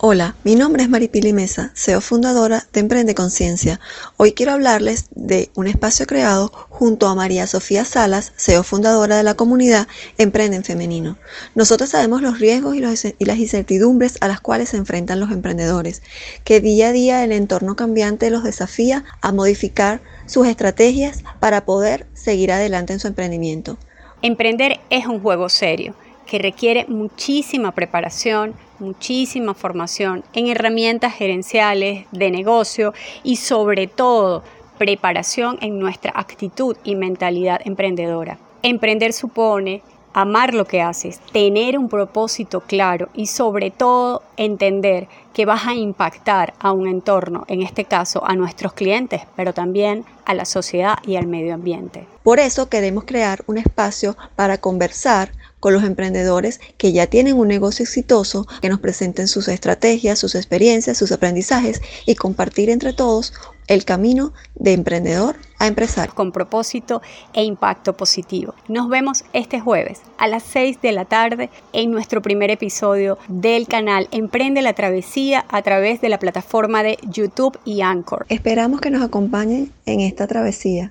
Hola, mi nombre es Maripili Mesa, CEO fundadora de Emprende Conciencia. Hoy quiero hablarles de un espacio creado junto a María Sofía Salas, CEO fundadora de la comunidad Emprende en Femenino. Nosotros sabemos los riesgos y, las incertidumbres a las cuales se enfrentan los emprendedores, que día a día el entorno cambiante los desafía a modificar sus estrategias para poder seguir adelante en su emprendimiento. Emprender es un juego serio que requiere muchísima preparación, muchísima formación en herramientas gerenciales, de negocio y sobre todo preparación en nuestra actitud y mentalidad emprendedora. Emprender supone amar lo que haces, tener un propósito claro y sobre todo entender que vas a impactar a un entorno, en este caso a nuestros clientes, pero también a la sociedad y al medio ambiente. Por eso queremos crear un espacio para conversar con los emprendedores que ya tienen un negocio exitoso, que nos presenten sus estrategias, sus experiencias, sus aprendizajes y compartir entre todos el camino de emprendedor a empresario. Con propósito e impacto positivo. Nos vemos este jueves a las 6 de la tarde en nuestro primer episodio del canal Emprende la Travesía a través de la plataforma de YouTube y Anchor. Esperamos que nos acompañen en esta travesía.